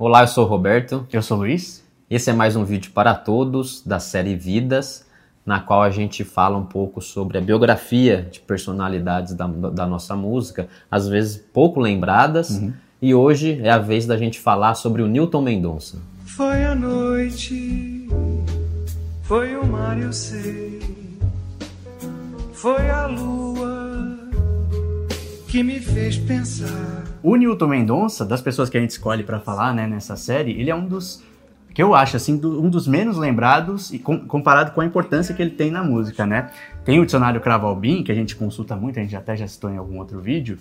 Olá, eu sou o Roberto. Eu sou o Luiz. Esse é mais um vídeo para todos da série Vidas, na qual a gente fala um pouco sobre a biografia de personalidades da, da nossa música, às vezes pouco lembradas. Uhum. E hoje é a vez da gente falar sobre o Newton Mendonça. Foi a noite, foi o mar, eu sei, foi a lua que me fez pensar. O Newton Mendonça, das pessoas que a gente escolhe para falar né, nessa série, ele é um dos que eu acho assim do, um dos menos lembrados e com, comparado com a importância que ele tem na música, né? Tem o dicionário Cravalbin que a gente consulta muito, a gente até já citou em algum outro vídeo.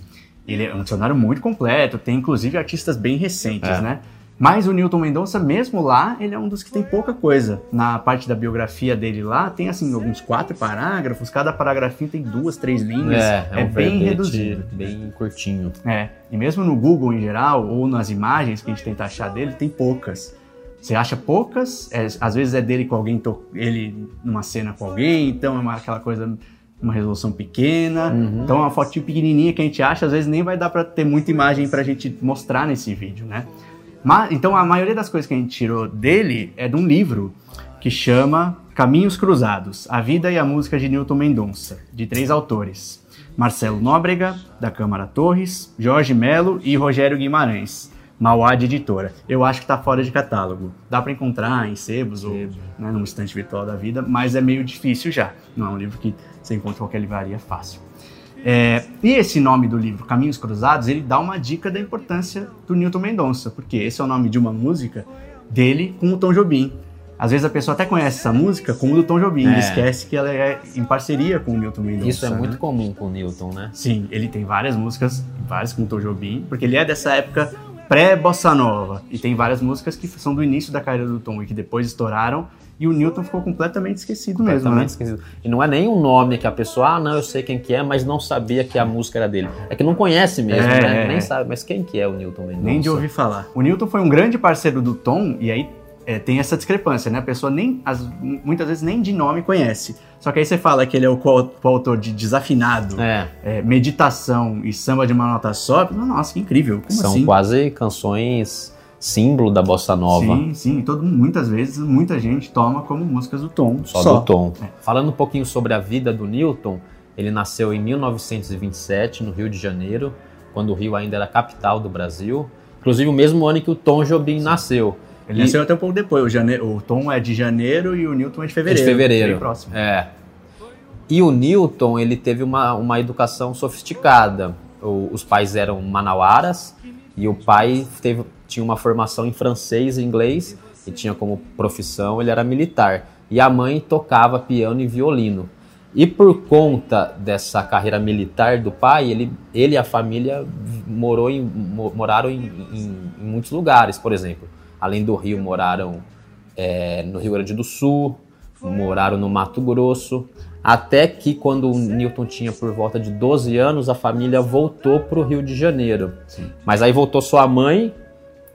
Ele é um dicionário muito completo, tem inclusive artistas bem recentes, é. né? Mas o Newton Mendonça, mesmo lá, ele é um dos que tem pouca coisa. Na parte da biografia dele lá, tem assim alguns quatro parágrafos, cada paragrafinho tem duas, três linhas. É, é, é um bem reduzido. Bem curtinho. É. E mesmo no Google em geral, ou nas imagens que a gente tenta achar dele, tem poucas. Você acha poucas, é, às vezes é dele com alguém, ele numa cena com alguém, então é uma, aquela coisa uma resolução pequena. Uhum. Então, uma fotinho pequenininha que a gente acha, às vezes nem vai dar para ter muita imagem para a gente mostrar nesse vídeo, né? Mas, então, a maioria das coisas que a gente tirou dele é de um livro que chama Caminhos Cruzados: A Vida e a Música de Newton Mendonça, de três autores: Marcelo Nóbrega, da Câmara Torres, Jorge Melo e Rogério Guimarães. Mauá de editora. Eu acho que está fora de catálogo. Dá para encontrar em sebos ou né, num estante virtual da vida, mas é meio difícil já. Não é um livro que você encontra em qualquer livraria fácil. É, e esse nome do livro, Caminhos Cruzados, ele dá uma dica da importância do Newton Mendonça, porque esse é o nome de uma música dele com o Tom Jobim. Às vezes a pessoa até conhece essa música como do Tom Jobim é. e esquece que ela é em parceria com o Newton Mendonça. Isso é né? muito comum com o Newton, né? Sim, ele tem várias músicas, várias com o Tom Jobim, porque ele é dessa época pré-bossa nova. E tem várias músicas que são do início da carreira do Tom e que depois estouraram e o Newton ficou completamente esquecido completamente mesmo, né? Esquecido. E não é nem um nome que a pessoa, ah, não, eu sei quem que é, mas não sabia que a música era dele. É que não conhece mesmo, é, né? Nem sabe, mas quem que é o Newton Mendonça? Nem de ouvir falar. O Newton foi um grande parceiro do Tom, e aí é, tem essa discrepância, né? A pessoa nem, as, muitas vezes nem de nome conhece. Só que aí você fala que ele é o coautor de Desafinado, é. É, Meditação e Samba de uma Nota Só. Nossa, que incrível. Como São assim? quase canções símbolo da bossa nova. Sim, sim. Todo, muitas vezes, muita gente toma como músicas do Tom. Só, só. do Tom. É. Falando um pouquinho sobre a vida do Newton, ele nasceu em 1927, no Rio de Janeiro, quando o Rio ainda era capital do Brasil. Inclusive o mesmo ano que o Tom Jobim sim. nasceu. Ele e... nasceu até um pouco depois. O, jane... o Tom é de janeiro e o Newton é de fevereiro. É de fevereiro. Bem próximo. É. E o Newton, ele teve uma, uma educação sofisticada. O, os pais eram manauaras e o pai teve, tinha uma formação em francês e inglês e tinha como profissão, ele era militar. E a mãe tocava piano e violino. E por conta dessa carreira militar do pai, ele, ele e a família morou em, moraram em, em, em muitos lugares, por exemplo. Além do Rio, moraram é, no Rio Grande do Sul, moraram no Mato Grosso, até que quando o Newton tinha por volta de 12 anos, a família voltou para o Rio de Janeiro. Sim. Mas aí voltou sua mãe,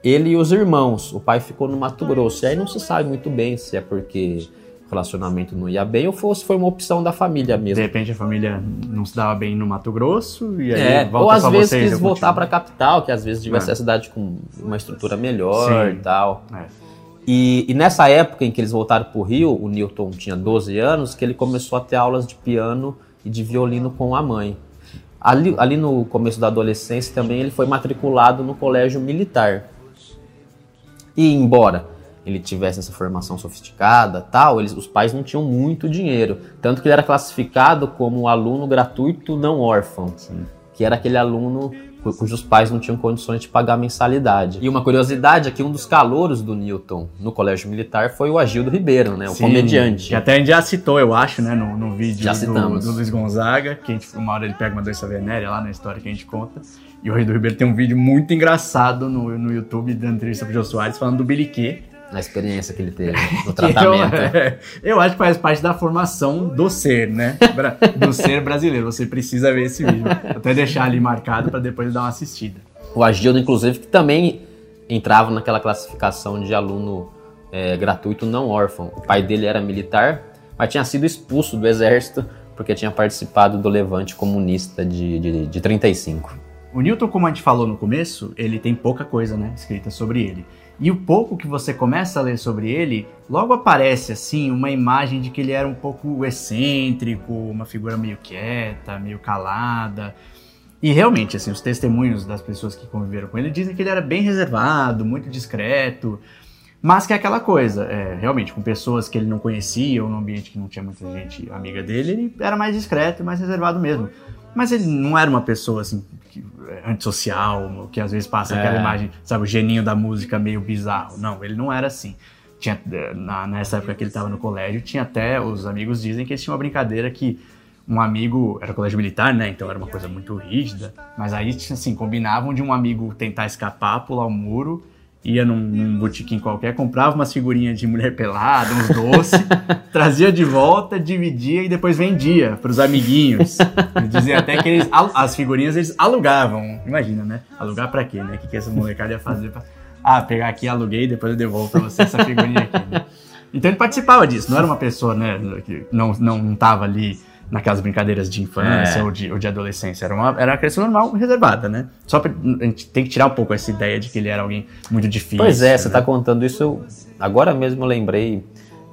ele e os irmãos. O pai ficou no Mato Grosso. E aí não se sabe muito bem se é porque o relacionamento não ia bem ou se foi uma opção da família mesmo. De repente a família não se dava bem no Mato Grosso e aí é, volta ou às vezes vocês, quis voltar para a capital, que às vezes tivesse é. a cidade com uma estrutura melhor Sim. e tal. É. E, e, nessa época em que eles voltaram para o Rio, o Newton tinha 12 anos, que ele começou a ter aulas de piano e de violino com a mãe. Ali, ali no começo da adolescência também ele foi matriculado no colégio militar. E embora ele tivesse essa formação sofisticada, tal, eles, os pais não tinham muito dinheiro, tanto que ele era classificado como aluno gratuito não órfão, Sim. Que era aquele aluno cujos pais não tinham condições de pagar mensalidade. E uma curiosidade é que um dos calouros do Newton no colégio militar foi o Agildo Ribeiro, né, o Sim, comediante. Que até a gente já citou, eu acho, né, no, no vídeo do, do, Luiz Gonzaga, que a gente, uma hora ele pega uma doença venérea lá na história que a gente conta. E o Agildo Ribeiro tem um vídeo muito engraçado no, no YouTube da entrevista pro Jô Soares falando do Biliquê, na experiência que ele teve no tratamento. eu, é, eu, acho que faz parte da formação do ser, né? Do ser brasileiro. Você precisa ver esse vídeo. Até deixar ali marcado para depois dar uma assistida. O Agildo, inclusive, que também entrava naquela classificação de aluno é, gratuito não órfão. O pai dele era militar, mas tinha sido expulso do exército porque tinha participado do levante comunista de, de, de 35. O Newton, como a gente falou no começo, ele tem pouca coisa né, escrita sobre ele. E o pouco que você começa a ler sobre ele, logo aparece assim uma imagem de que ele era um pouco excêntrico, uma figura meio quieta, meio calada. E realmente, assim, os testemunhos das pessoas que conviveram com ele dizem que ele era bem reservado, muito discreto, mas que é aquela coisa, é, realmente, com pessoas que ele não conhecia ou num ambiente que não tinha muita gente amiga dele, ele era mais discreto e mais reservado mesmo. Mas ele não era uma pessoa assim que, é, antissocial, que às vezes passa aquela É. imagem, sabe, o geninho da música meio bizarro. Não, ele não era assim. Tinha, é, na, nessa época que ele estava no colégio, tinha até, os amigos dizem que eles tinham uma brincadeira que um amigo, era colégio militar, né, então era uma coisa muito rígida, mas aí, tinha, assim, combinavam de um amigo tentar escapar, pular o muro, ia num, num botequim qualquer, comprava umas figurinhas de mulher pelada, uns doces, trazia de volta, dividia e depois vendia pros amiguinhos. Eles diziam até que eles, as figurinhas eles alugavam. Imagina, né? Alugar pra quê, né? O que, que essa molecada ia fazer? Pra... Ah, pegar aqui, aluguei, depois eu devolvo pra você essa figurinha aqui. né? Então ele participava disso, não era uma pessoa, né, que não, não, não tava ali naquelas brincadeiras de infância É. ou, de, ou de adolescência. Era uma, era uma criança normal, reservada, né? Só pra, a gente tem que tirar um pouco essa ideia de que ele era alguém muito difícil. Pois é, você né? tá contando isso. eu- Agora mesmo eu lembrei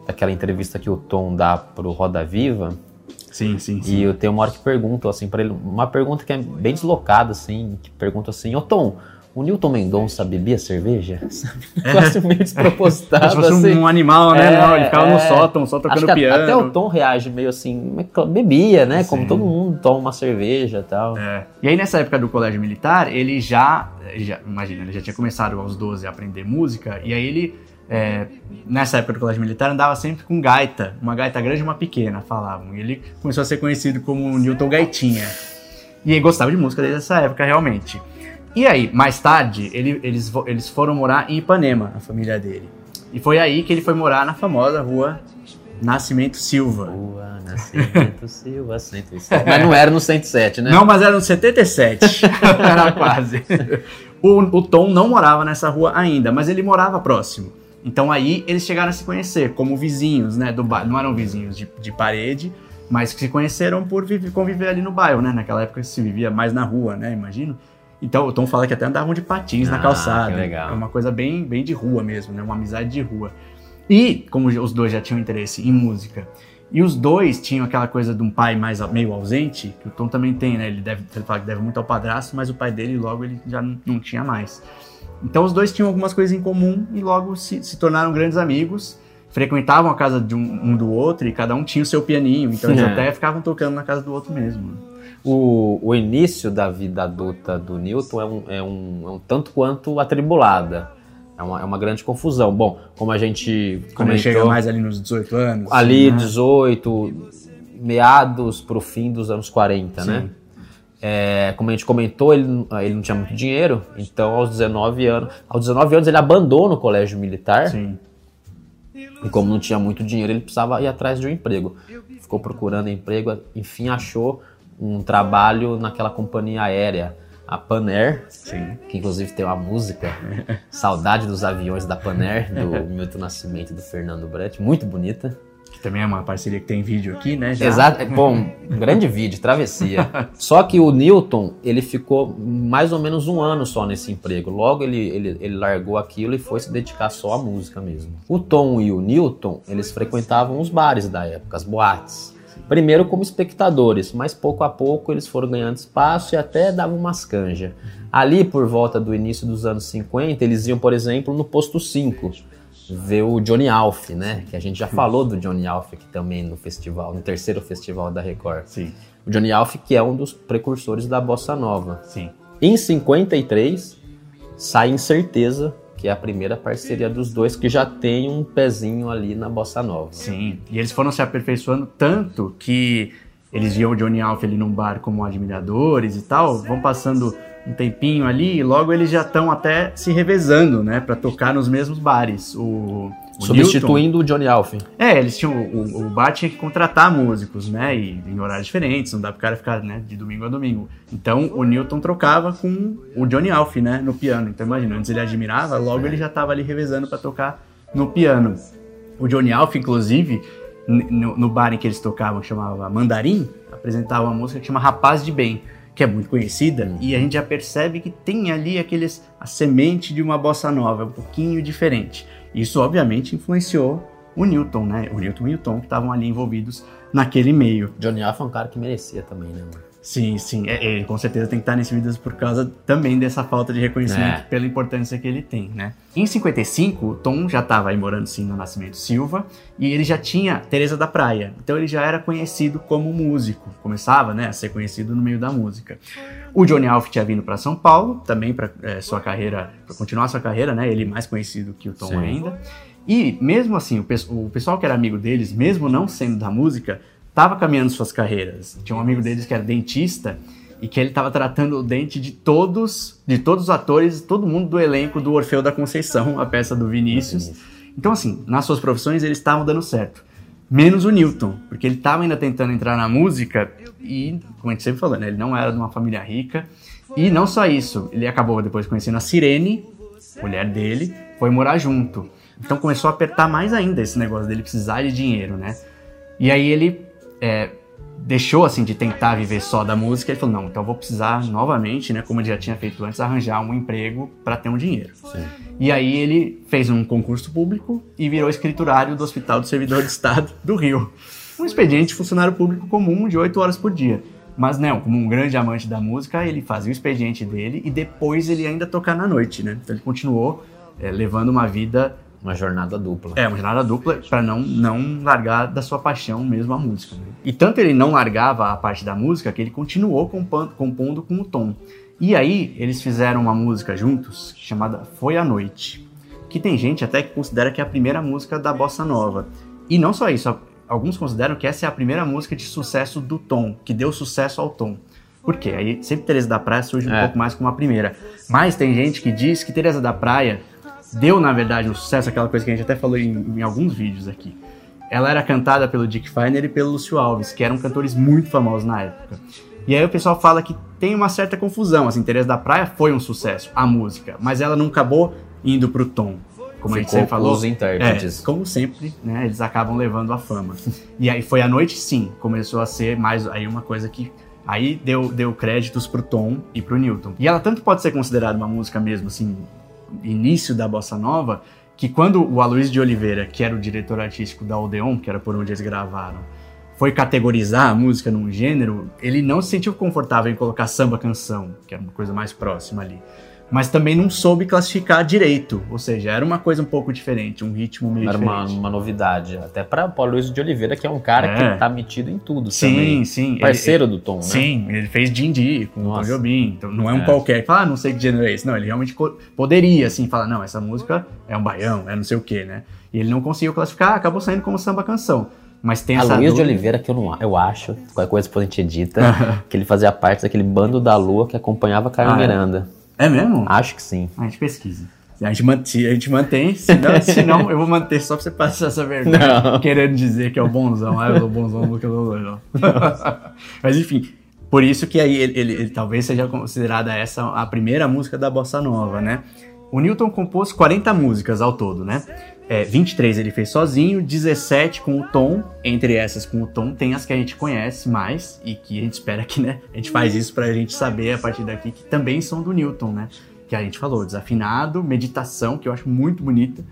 daquela entrevista que o Tom dá pro Roda Viva. Sim, sim, sim. E eu tenho uma hora que pergunto assim para ele, uma pergunta que é bem deslocada assim, que pergunta assim: "Ô Tom, o Newton Mendonça bebia cerveja?" Negócio meio despropositado Se fosse assim. um animal, né? É, não, ele ficava no é. sótão, só tocando piano. até o Tom reage meio assim, "Mas claro, bebia, né? Como Sim. todo mundo toma uma cerveja e tal. É. E aí, nessa época do colégio militar, ele já, já- Imagina, ele já tinha começado aos 12 a aprender música, e aí ele. é, nessa época do colégio militar, andava sempre com gaita, uma gaita grande e uma pequena, falavam. E ele começou a ser conhecido como Newton Gaitinha. E ele gostava de música desde essa época, realmente. E aí, mais tarde, ele- eles, eles foram morar em Ipanema, a família dele. E foi aí que ele foi morar na famosa rua Nascimento Silva. Rua Nascimento Silva 107. Mas não era no 107, né? Não, mas era no 77. era quase. O, o Tom não morava nessa rua ainda, mas ele morava próximo. Então aí eles chegaram a se conhecer como vizinhos, né, do bairro. Não eram vizinhos de, de parede, mas que se conheceram por viver, conviver ali no bairro, né? Naquela época se vivia mais na rua, né? Imagino. Então o Tom fala que até andavam de patins na Ah, calçada. que legal. É uma coisa bem, bem de rua mesmo, né? Uma amizade de rua. E como os dois já tinham interesse em música, e os dois tinham aquela coisa de um pai mais meio ausente, que o Tom também tem, né? Ele deve ele fala que deve muito ao padrasto, mas o pai dele logo ele já não, não tinha mais. Então os dois tinham algumas coisas em comum e logo se, se tornaram grandes amigos. Frequentavam a casa de um, um do outro e cada um tinha o seu pianinho, então eles É. até ficavam tocando na casa do outro mesmo. O, o início da vida adulta do Newton é um, é um, é um tanto quanto atribulada. É uma, é uma grande confusão. Bom, como a gente Quando ele chega mais ali nos 18 anos. ali né? 18, meados pro fim dos anos 40, né? Sim. É, como a gente comentou, ele, não- ele não tinha muito dinheiro, então aos 19 anos, aos 19 anos ele abandona o colégio militar. Sim. E como não tinha muito dinheiro, ele precisava ir atrás de um emprego. Ficou procurando emprego, enfim achou um trabalho naquela companhia aérea, a Panair, Sim. que inclusive tem uma música, Saudade dos Aviões da Panair, do Milton Nascimento e do Fernando Brett, muito bonita. Que também é uma parceria que tem vídeo aqui, né? já. Exato, bom, um grande vídeo, travessia. Só que o Newton, ele ficou mais ou menos um ano só nesse emprego. Logo ele, ele, ele largou aquilo e foi se dedicar só à música mesmo. O Tom e o Newton, eles frequentavam os bares da época, as boates. Primeiro como espectadores, mas pouco a pouco eles foram ganhando espaço e até davam umas canjas. Ali, por volta do início dos anos 50, eles iam, por exemplo, no posto 5 ver o Johnny Alf, né? Que a gente já falou do Johnny Alf aqui também no festival, no terceiro festival da Record. Sim, O Johnny Alf, que é um dos precursores da bossa nova. sim. Em 53, sai Incerteza, que é a primeira parceria dos dois, que já tem um pezinho ali na bossa nova. Sim, e eles foram se aperfeiçoando tanto que eles viam o Johnny Alf ali num bar como admiradores e tal, vão passando um tempinho ali e logo eles já estão até se revezando, né, Pra tocar nos mesmos bares. O, o Newton- Substituindo o Johnny Alf. é, eles tinham. O, o bar tinha que contratar músicos, né? E em horários diferentes, não dá pro cara ficar, né, de domingo a domingo. Então o Newton trocava com o Johnny Alf, né, no piano. Então imagina, antes ele admirava, logo ele já tava ali revezando pra tocar no piano. O Johnny Alf, inclusive, no, no bar em que eles tocavam, que chamava Mandarim, apresentava uma música que chama Rapaz de Bem. que é muito conhecida, e a gente já percebe que tem ali aqueles a semente de uma bossa nova, um pouquinho diferente. Isso obviamente influenciou o Newton, né? O Newton e o Tom que estavam ali envolvidos naquele meio. Johnny Off é um cara que merecia também, né, mano? Sim, sim. É, ele com certeza tem que estar nesse vídeo por causa também dessa falta de reconhecimento É. pela importância que ele tem, né? Em 55, o Tom já estava aí morando sim no Nascimento Silva e ele já tinha Teresa da Praia. Então ele já era conhecido como músico. Começava, né, a ser conhecido no meio da música. O Johnny Alf tinha vindo para São Paulo, também para sua carreira, para continuar sua carreira, né? Ele mais conhecido que o Tom Sim. ainda. E mesmo assim, o, pes- o pessoal que era amigo deles, mesmo não sendo da música, estava caminhando suas carreiras. Tinha um amigo deles que era dentista e que ele estava tratando o dente de todos, de todos os atores, todo mundo do elenco do Orfeu da Conceição, a peça do Vinícius. Então assim, nas suas profissões eles estavam dando certo. Menos o Newton, porque ele estava ainda tentando entrar na música e, como a gente sempre falou, né, ele não era de uma família rica. E não só isso, ele acabou depois conhecendo a Sirene, mulher dele, foi morar junto. Então começou a apertar mais ainda esse negócio dele precisar de dinheiro, né? E aí ele é, deixou assim de tentar viver só da música. Ele falou: não, então eu vou precisar novamente, né? Como ele já tinha feito antes, arranjar um emprego para ter um dinheiro. Sim. E aí ele fez um concurso público e virou escriturário do Hospital do Servidor de Estado do Rio. Um expediente de funcionário público comum de 8 horas por dia. Mas não, como um grande amante da música, ele fazia o expediente dele e depois ele ainda tocar na noite, né? Então ele continuou é, levando uma vida Uma jornada dupla. é, uma jornada dupla para não, não largar da sua paixão mesmo a música. né? E tanto ele não largava a parte da música que ele continuou compondo, compondo com o Tom. E aí eles fizeram uma música juntos chamada Foi a Noite, que tem gente até que considera que é a primeira música da bossa nova. E não só isso, alguns consideram que essa é a primeira música de sucesso do Tom, que deu sucesso ao Tom. Por quê? Aí sempre Teresa da Praia surge um É. pouco mais como a primeira. Mas tem gente que diz que Teresa da Praia deu, na verdade, um sucesso, aquela coisa que a gente até falou em, em alguns vídeos aqui. Ela era cantada pelo Dick Finer e pelo Lúcio Alves, que eram cantores muito famosos na época. E aí o pessoal fala que tem uma certa confusão, assim, Teresa da Praia foi um sucesso, a música, mas ela não acabou indo pro tom. Como a gente Ficou sempre falou. os intérpretes. É, como sempre, né, eles acabam levando a fama. e aí foi a noite, sim, começou a ser mais aí uma coisa que aí deu, deu créditos pro Tom e pro Newton. E ela tanto pode ser considerada uma música mesmo, assim, início da bossa nova, que quando o Aloysio de Oliveira, que era o diretor artístico da Odeon, que era por onde eles gravaram, foi categorizar a música num gênero, ele não se sentiu confortável em colocar samba canção, que era uma coisa mais próxima ali. Mas também não soube classificar direito, ou seja, era uma coisa um pouco diferente, um ritmo meio Era uma, diferente. uma novidade. Até para Paulo Luiz de Oliveira, que é um cara É. que tá metido em tudo Sim, também. sim. ele- Parceiro do Tom, né? Sim, ele fez Dindi com o Tom Nossa. Jobim, então não é um É. qualquer que fala, ah, não sei que gênero é esse. Não, ele realmente poderia, assim, falar, não, essa música é um baião, é não sei o que, né? E ele não conseguiu classificar, acabou saindo como samba canção. Mas tem A essa Luiz de dúvida- Oliveira, que eu, não, eu acho, qualquer coisa depois a gente edita, que ele fazia parte daquele bando da lua que acompanhava Carmen Ah, é? Miranda. É mesmo? Acho que sim. A gente pesquisa. A gente, man- se a gente mantém, se não, se não, eu vou manter só pra você passar essa vergonha. Não. Querendo dizer que é o bonzão. Ah, eu sou o bonzão do que eu sou doido. Mas enfim, por isso que aí ele, ele- ele talvez seja considerada essa a primeira música da Bossa Nova, né? O Newton compôs 40 músicas ao todo, né? É, 23 ele fez sozinho, 17 com o Tom. Entre essas com o Tom tem as que a gente conhece mais e que a gente espera que, né? A gente faz isso pra gente saber a partir daqui que também são do Newton, né? Que a gente falou, desafinado, meditação, que eu acho muito bonita,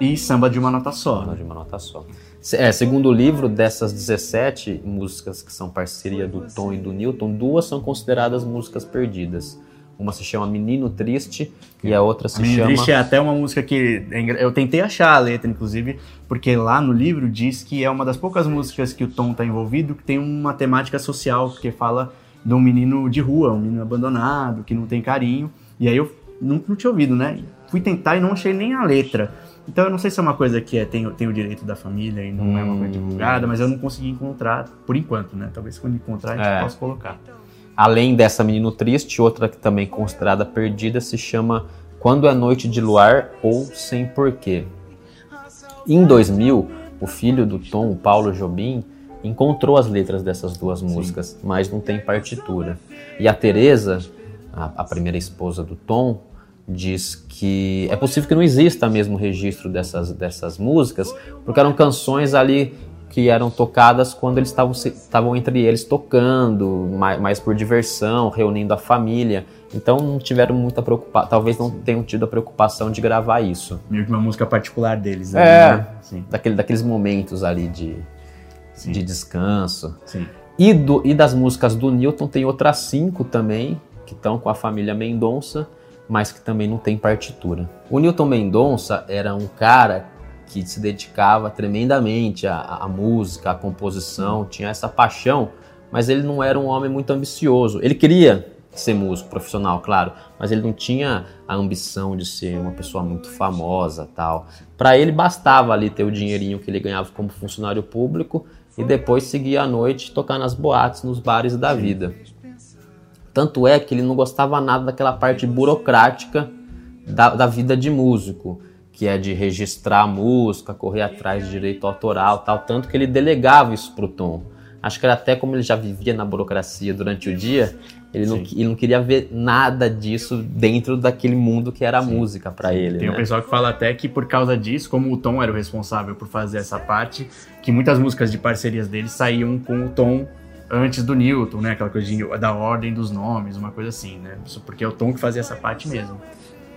e samba de uma nota só. Só de uma nota só. É, segundo o livro, dessas 17 músicas que são parceria do Tom e do Newton, duas são consideradas músicas perdidas. Uma se chama Menino Triste e a outra se A Menina chama. Triste é até uma música que é eu tentei achar a letra, inclusive, porque lá no livro diz que é uma das poucas músicas que o Tom tá envolvido que tem uma temática social, porque fala de um menino de rua, um menino abandonado, que não tem carinho. E aí eu não, não tinha ouvido, né? Fui tentar e não achei nem a letra. Então eu não sei se é uma coisa que é, tem, tem o direito da família e não é uma coisa Hum. divulgada, mas eu não consegui encontrar por enquanto, né? Talvez quando encontrar a gente É. possa colocar. Além dessa Menino Triste, outra que também é considerada perdida se chama Quando é Noite de Luar ou Sem Porquê. Em 2000, o filho do Tom, o Paulo Jobim, encontrou as letras dessas duas músicas, mas não tem partitura. E a Teresa, a, a primeira esposa do Tom, diz que é possível que não exista mesmo registro dessas, dessas músicas, porque eram canções ali que eram tocadas quando eles estavam entre eles tocando, mais, mais por diversão, reunindo a família. Então não tiveram muita preocupação, talvez não tenham tido a preocupação de gravar isso. Meio que uma música particular deles. É. ali, né? Sim, Daquele, daqueles momentos ali de, sim, de descanso. sim. E, do- e das músicas do Newton tem outras cinco também, que estão com a família Mendonça, mas que também não tem partitura. O Newton Mendonça era um cara que se dedicava tremendamente à, à música, à composição, tinha essa paixão, mas ele não era um homem muito ambicioso. Ele queria ser músico profissional, claro, mas ele não tinha a ambição de ser uma pessoa muito famosa, tal. Para ele bastava ali ter o dinheirinho que ele ganhava como funcionário público e depois seguir à noite tocar nas boates, nos bares da vida. Tanto é que ele não gostava nada daquela parte burocrática da, da vida de músico, que é de registrar a música, correr atrás de direito autoral, tal, tanto que ele delegava isso pro Tom. Acho que era até como ele já vivia na burocracia durante o dia, ele não, ele não queria ver nada disso dentro daquele mundo que era a Sim. música para ele. Tem um né? pessoal que fala até que por causa disso, como o Tom era o responsável por fazer essa parte, que muitas músicas de parcerias dele saíam com o Tom antes do Newton, né? Aquela coisa de- da ordem dos nomes, uma coisa assim, né? Isso porque é o Tom que fazia essa parte mesmo.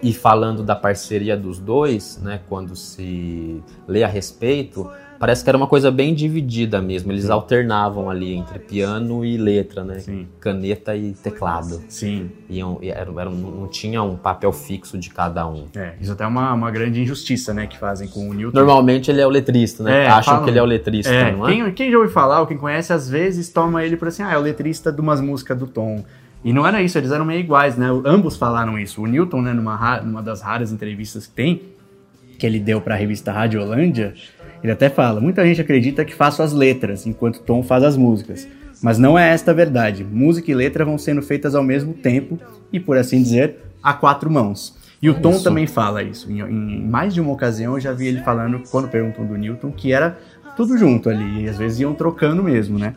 E falando da parceria dos dois, né, quando se lê a respeito, parece que era uma coisa bem dividida mesmo. Eles alternavam ali entre piano e letra, né? Sim. Caneta e teclado. Sim. Iam, eram, eram, não tinha um papel fixo de cada um. É, isso até é uma, uma grande injustiça, né, que fazem com o Newton. Normalmente ele é o letrista, né? É, Acham falam- que ele é o letrista, É, não é? quem, quem já ouviu falar, ou quem conhece, às vezes toma ele por assim, ah, é o letrista de umas músicas do Tom. E não era isso, eles eram meio iguais, né? Ambos falaram isso. O Newton, né, numa, numa das raras entrevistas que tem, que ele deu para a revista Rádio Holândia, ele até fala: muita gente acredita que faço as letras, enquanto Tom faz as músicas. Mas não é esta a verdade. Música e letra vão sendo feitas ao mesmo tempo e, por assim dizer, a quatro mãos. E o Tom Isso. também fala isso. Em, em mais de uma ocasião eu já vi ele falando, quando perguntam do Newton, que era tudo junto ali. E às vezes iam trocando mesmo, né?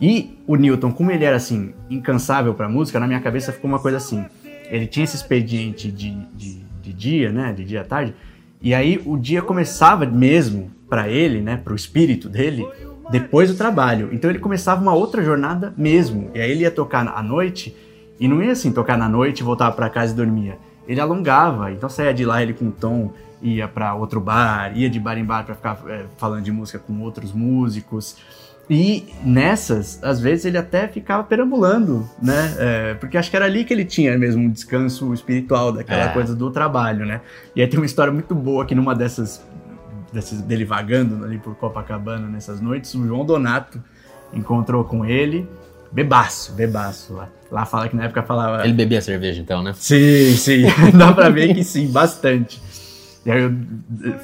E o Newton, como ele era assim, incansável pra música, na minha cabeça ficou uma coisa assim. Ele tinha esse expediente de, de, de dia, né? De dia à tarde. E aí o dia começava mesmo pra ele, né? Pro espírito dele, depois do trabalho. Então ele começava uma outra jornada mesmo. E aí ele ia tocar à noite, e não ia assim tocar na noite, voltava pra casa e dormia. Ele alongava, então saía de lá ele com o tom, ia pra outro bar, ia de bar em bar pra ficar é, falando de música com outros músicos. E nessas, às vezes ele até ficava perambulando, né? É, porque acho que era ali que ele tinha mesmo um descanso espiritual daquela É. coisa do trabalho, né? E aí tem uma história muito boa que numa dessas, dessas dele vagando ali por Copacabana nessas noites, o João Donato encontrou com ele, bebaço, bebaço lá. Lá fala que na época falava. Ele bebia cerveja então, né? Sim, sim. Dá pra ver que sim, bastante.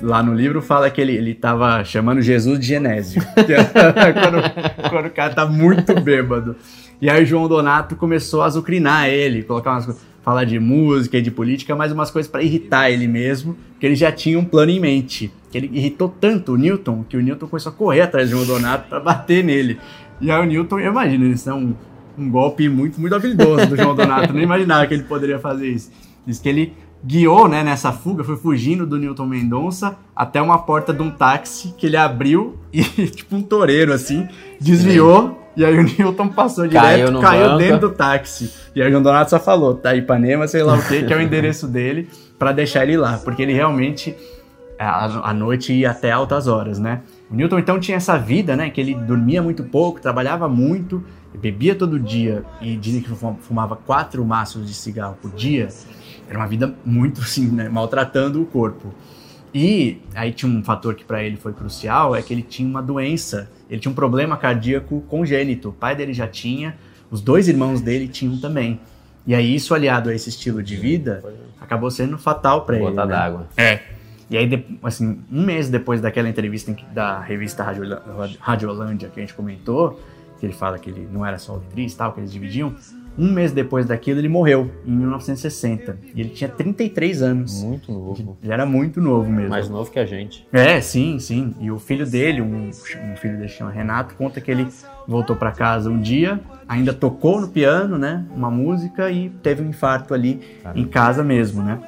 Lá no livro fala que ele, ele tava chamando Jesus de Genésio. quando, quando o cara tá muito bêbado. E aí João Donato começou a azucrinar ele, colocar umas coisas, falar de música e de política, mas umas coisas pra irritar ele mesmo, porque ele já tinha um plano em mente. Que ele irritou tanto o Newton, que o Newton começou a correr atrás do João Donato pra bater nele. E aí o Newton, eu imagino, isso é um, um golpe muito, muito habilidoso do João Donato. Nem imaginava que ele poderia fazer isso. Diz que ele guiou, né, nessa fuga, foi fugindo do Newton Mendonça até uma porta de um táxi que ele abriu e, tipo um toureiro, assim, desviou. E aí o Newton passou Caiu direto, caiu banco. dentro do táxi. E aí o Donato só falou, tá Ipanema, sei lá o que, que é o endereço dele, pra deixar ele lá. Porque ele realmente, à à noite, ia até altas horas, né? O Newton, então, tinha essa vida, né? Que ele dormia muito pouco, trabalhava muito, bebia todo dia e dizem que fum- fumava quatro maços de cigarro por dia. Era uma vida muito, assim, né? Maltratando o corpo. E aí tinha um fator que pra ele foi crucial, é que ele tinha uma doença, ele tinha um problema cardíaco congênito. O pai dele já tinha, os dois irmãos dele tinham também. E aí isso aliado a esse estilo de vida acabou sendo fatal pra ele. Gota né? d'água. É. E aí, assim, um mês depois daquela entrevista que- da revista Rádio, Holândia que a gente comentou, que ele fala que ele não era só letrista e tal, que eles dividiam, um mês depois daquilo ele morreu, em 1960. E ele tinha 33 anos. Muito novo. Ele era muito novo mesmo. Mais novo que a gente. É, sim, sim. E o filho dele, um, um filho dele chama Renato, conta que ele voltou pra casa um dia, ainda tocou no piano, né, uma música e teve um infarto ali Caramba. em casa mesmo, né?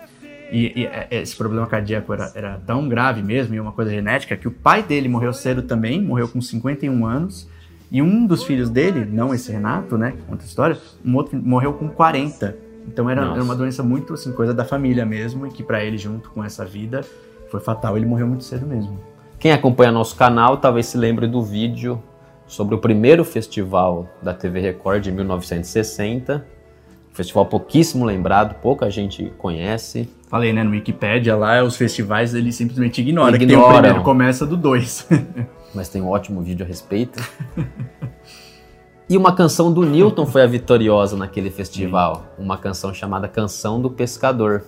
E, e, é, esse problema cardíaco era, era tão grave mesmo, e uma coisa genética, que o pai dele morreu cedo também, morreu com 51 anos. E um dos filhos dele, não esse Renato, né, que conta a história, um outro morreu com 40. Então era, era uma doença muito, assim, coisa da família mesmo, e que para ele, junto com essa vida, foi fatal. Ele morreu muito cedo mesmo. Quem acompanha nosso canal talvez se lembre do vídeo sobre o primeiro festival da TV Record de 1960. Festival pouquíssimo lembrado, pouca gente conhece. Falei, né? No Wikipedia lá, os festivais ele simplesmente ignora, Ignoram. que tem o primeiro, começa do 2. Mas tem um ótimo vídeo a respeito. E uma canção do Newton foi a vitoriosa naquele festival. Sim. Uma canção chamada Canção do Pescador.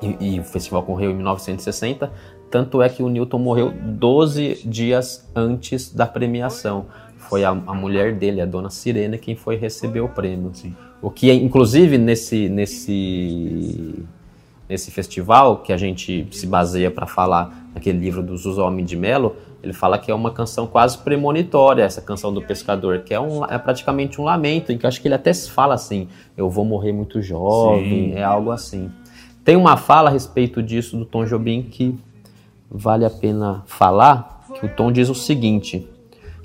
E, e, o festival correu em 1960. Tanto é que o Newton morreu 12 dias antes da premiação. Foi a, a mulher dele, a dona Sirene, quem foi receber o prêmio. Sim. O que, inclusive, nesse, nesse, nesse festival, que a gente se baseia para falar naquele livro do Homem de Mello, ele fala que é uma canção quase premonitória, essa canção do pescador, que é, um, é praticamente um lamento, em que eu acho que ele até fala assim: eu vou morrer muito jovem, Sim. é algo assim. Tem uma fala a respeito disso do Tom Jobim que vale a pena falar, que o Tom diz o seguinte: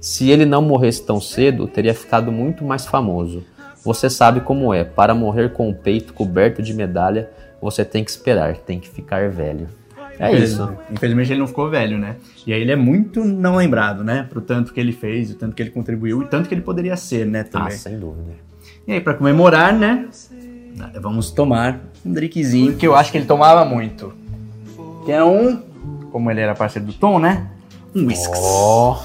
se ele não morresse tão cedo, teria ficado muito mais famoso. Você sabe como é, para morrer com o peito coberto de medalha, você tem que esperar, tem que ficar velho. É isso. Infelizmente ele não ficou velho, né? E aí ele é muito não lembrado, né? Pro tanto que ele fez, o tanto que ele contribuiu e tanto que ele poderia ser, né? Também. Ah, sem dúvida. E aí, para comemorar, né? Vamos tomar um drinkzinho que eu acho que ele tomava muito. Que é um como ele era parceiro do Tom, né? Um whisky. Oh.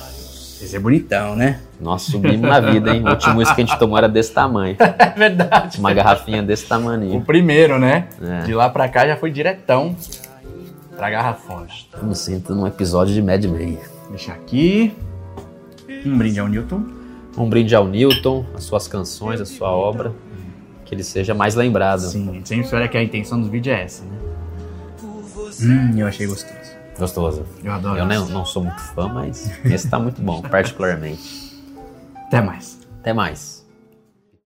Esse é bonitão, né? Nossa, subimos na vida, hein? O último whisky que a gente tomou era desse tamanho. É verdade. Uma garrafinha desse tamanho. O primeiro, né? É. De lá pra cá já foi diretão pra garrafões. Eu me sinto num episódio de Mad Men. Deixa aqui. Um brinde ao Newton. Um brinde ao Newton, as suas canções, a sua obra. Que ele seja mais lembrado. Sim, sempre olha que a intenção do vídeo é essa, né? Hum, eu achei gostoso. Gostoso. Eu adoro. Eu nem, não sou muito fã, mas esse tá muito bom, particularmente. Até mais. Até mais.